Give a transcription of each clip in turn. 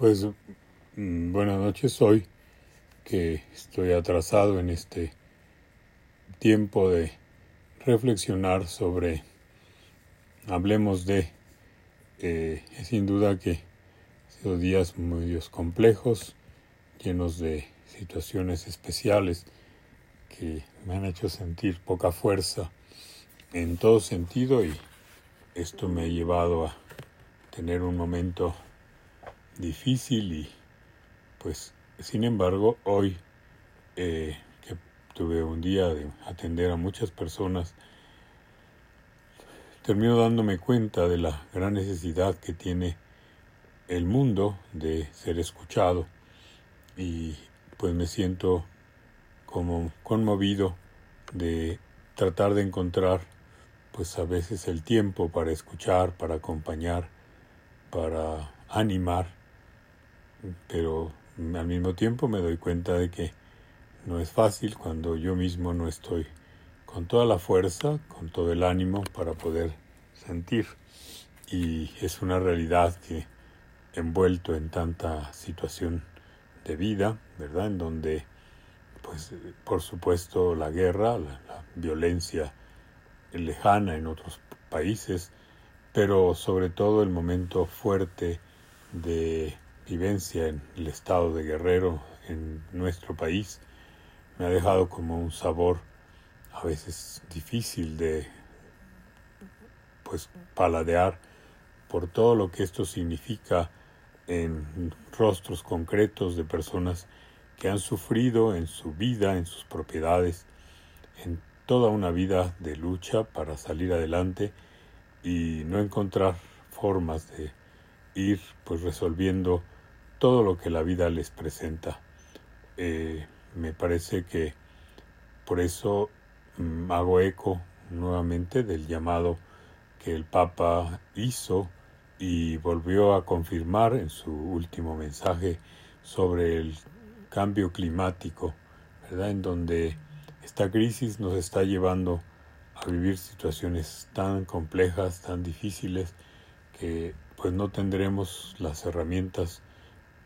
Pues mm, buenas noches hoy que estoy atrasado en este tiempo de reflexionar sobre hablemos de eh, sin duda que han sido días muy complejos llenos de situaciones especiales que me han hecho sentir poca fuerza en todo sentido y esto me ha llevado a tener un momento difícil y pues sin embargo hoy eh, que tuve un día de atender a muchas personas termino dándome cuenta de la gran necesidad que tiene el mundo de ser escuchado y pues me siento como conmovido de tratar de encontrar pues a veces el tiempo para escuchar, para acompañar, para animar pero al mismo tiempo me doy cuenta de que no es fácil cuando yo mismo no estoy con toda la fuerza, con todo el ánimo para poder sentir. Y es una realidad que envuelto en tanta situación de vida, ¿verdad? En donde, pues, por supuesto, la guerra, la, la violencia lejana en otros países, pero sobre todo el momento fuerte de vivencia en el estado de Guerrero, en nuestro país, me ha dejado como un sabor a veces difícil de pues paladear por todo lo que esto significa en rostros concretos de personas que han sufrido en su vida, en sus propiedades, en toda una vida de lucha para salir adelante y no encontrar formas de ir pues resolviendo todo lo que la vida les presenta. Eh, me parece que por eso mm, hago eco nuevamente del llamado que el Papa hizo y volvió a confirmar en su último mensaje sobre el cambio climático, ¿verdad? En donde esta crisis nos está llevando a vivir situaciones tan complejas, tan difíciles, que pues no tendremos las herramientas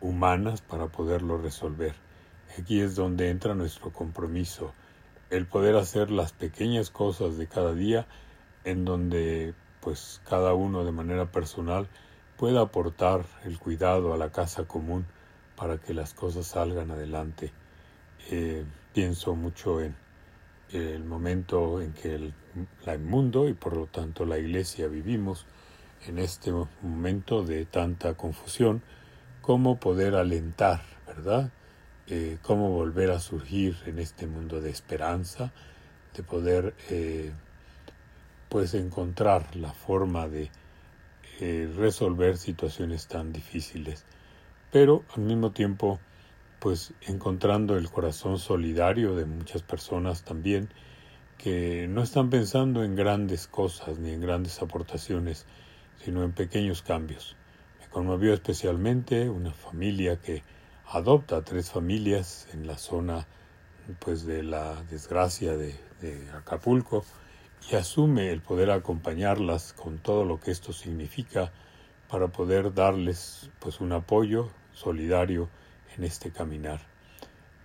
humanas para poderlo resolver. Aquí es donde entra nuestro compromiso, el poder hacer las pequeñas cosas de cada día en donde pues cada uno de manera personal pueda aportar el cuidado a la casa común para que las cosas salgan adelante. Eh, pienso mucho en el momento en que el, el mundo y por lo tanto la iglesia vivimos en este momento de tanta confusión, cómo poder alentar, ¿verdad? Eh, cómo volver a surgir en este mundo de esperanza, de poder eh, pues encontrar la forma de eh, resolver situaciones tan difíciles, pero al mismo tiempo pues encontrando el corazón solidario de muchas personas también que no están pensando en grandes cosas ni en grandes aportaciones, sino en pequeños cambios conmovió especialmente una familia que adopta tres familias en la zona pues de la desgracia de, de, Acapulco y asume el poder acompañarlas con todo lo que esto significa para poder darles pues un apoyo solidario en este caminar.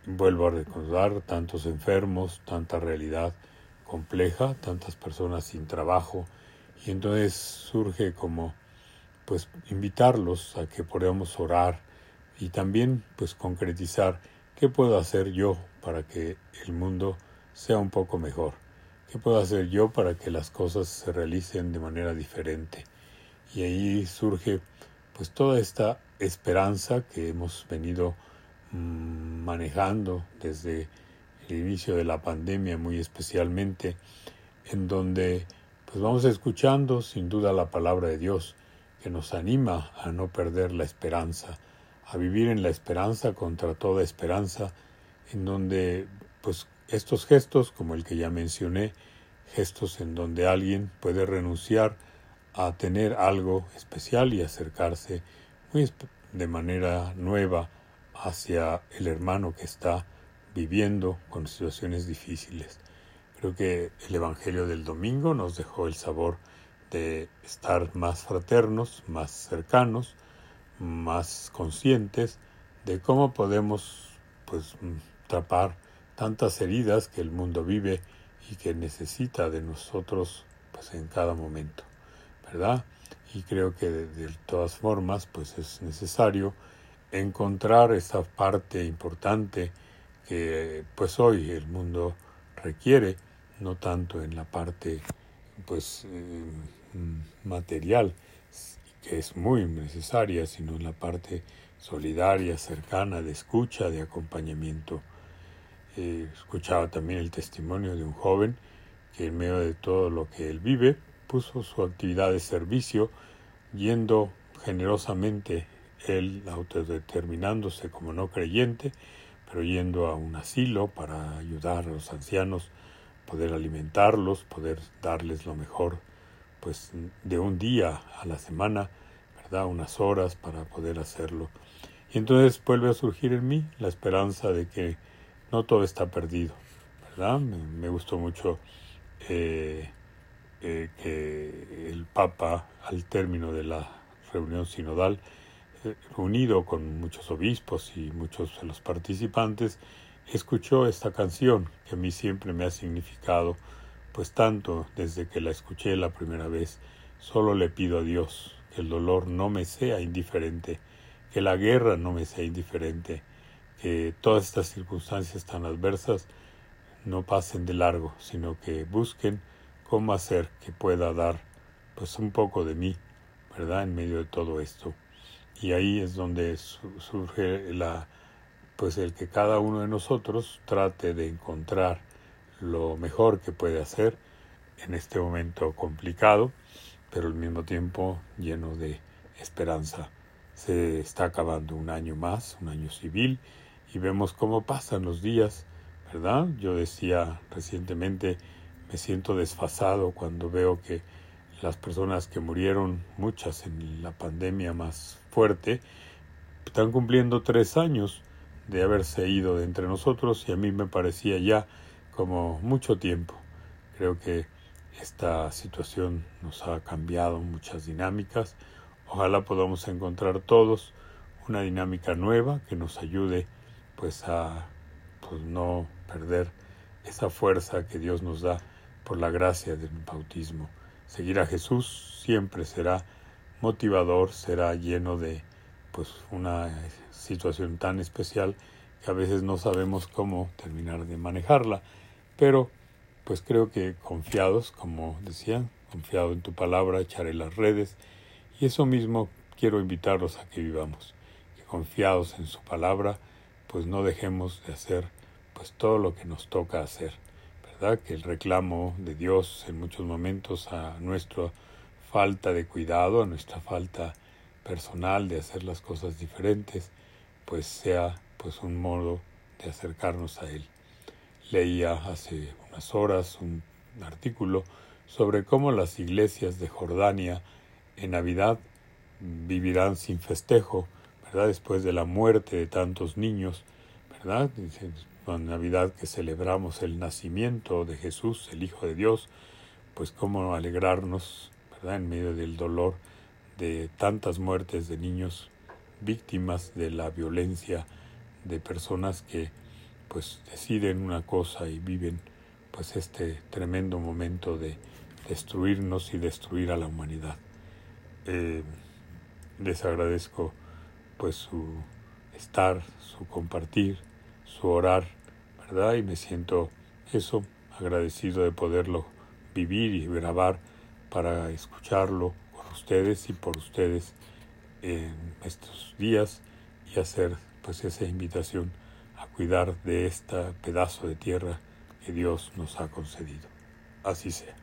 Vuelvo a recordar tantos enfermos, tanta realidad compleja, tantas personas sin trabajo y entonces surge como pues invitarlos a que podamos orar y también pues concretizar qué puedo hacer yo para que el mundo sea un poco mejor, qué puedo hacer yo para que las cosas se realicen de manera diferente. Y ahí surge pues toda esta esperanza que hemos venido mmm, manejando desde el inicio de la pandemia muy especialmente, en donde pues vamos escuchando sin duda la palabra de Dios, que nos anima a no perder la esperanza, a vivir en la esperanza contra toda esperanza, en donde pues estos gestos, como el que ya mencioné, gestos en donde alguien puede renunciar a tener algo especial y acercarse muy de manera nueva hacia el hermano que está viviendo con situaciones difíciles. Creo que el Evangelio del domingo nos dejó el sabor de estar más fraternos, más cercanos, más conscientes de cómo podemos pues tapar tantas heridas que el mundo vive y que necesita de nosotros pues en cada momento, ¿verdad? Y creo que de, todas formas pues es necesario encontrar esa parte importante que pues hoy el mundo requiere, no tanto en la parte pues eh, material, que es muy necesaria, sino en la parte solidaria, cercana, de escucha, de acompañamiento. Eh, escuchaba también el testimonio de un joven que en medio de todo lo que él vive, puso su actividad de servicio, yendo generosamente, él autodeterminándose como no creyente, pero yendo a un asilo para ayudar a los ancianos, poder alimentarlos, poder darles lo mejor, pues de un día a la semana, ¿verdad? Unas horas para poder hacerlo. Y entonces vuelve a surgir en mí la esperanza de que no todo está perdido. Me, gustó mucho eh, eh, que el Papa, al término de la reunión sinodal, reunido con muchos obispos y muchos de los participantes, escuchó esta canción que a mí siempre me ha significado, pues tanto desde que la escuché la primera vez, solo le pido a Dios que el dolor no me sea indiferente, que la guerra no me sea indiferente, que todas estas circunstancias tan adversas no pasen de largo, sino que busquen cómo hacer que pueda dar pues un poco de mí, ¿verdad? En medio de todo esto y ahí es donde surge la pues el que cada uno de nosotros trate de encontrar lo mejor que puede hacer en este momento complicado, pero al mismo tiempo lleno de esperanza. Se está acabando un año más, un año civil, y vemos cómo pasan los días, ¿verdad? Yo decía recientemente, me siento desfasado cuando veo que las personas que murieron, muchas en la pandemia más fuerte, están cumpliendo tres años de haberse ido de entre nosotros y a mí me parecía ya como mucho tiempo. Creo que esta situación nos ha cambiado muchas dinámicas. Ojalá podamos encontrar todos una dinámica nueva que nos ayude pues a pues, no perder esa fuerza que Dios nos da por la gracia del bautismo. Seguir a Jesús siempre será motivador, será lleno de pues una situación tan especial que a veces no sabemos cómo terminar de manejarla, pero pues creo que confiados, como decían, confiado en tu palabra, echaré las redes. Y eso mismo quiero invitarlos a que vivamos, que confiados en su palabra, pues no dejemos de hacer pues todo lo que nos toca hacer que el reclamo de Dios en muchos momentos a nuestra falta de cuidado, a nuestra falta personal de hacer las cosas diferentes, pues sea pues un modo de acercarnos a Él. Leía hace unas horas un artículo sobre cómo las iglesias de Jordania en Navidad vivirán sin festejo, ¿verdad? Después de la muerte de tantos niños, ¿verdad? con Navidad que celebramos el nacimiento de Jesús, el Hijo de Dios, pues cómo alegrarnos, ¿verdad? En medio del dolor de tantas muertes de niños víctimas de la violencia de personas que pues deciden una cosa y viven pues este tremendo momento de destruirnos y destruir a la humanidad. Eh, les agradezco pues su estar, su compartir, su orar, ¿verdad? Y me siento eso, agradecido de poderlo vivir y grabar para escucharlo por ustedes y por ustedes en estos días y hacer pues esa invitación cuidar de este pedazo de tierra que Dios nos ha concedido. Así sea.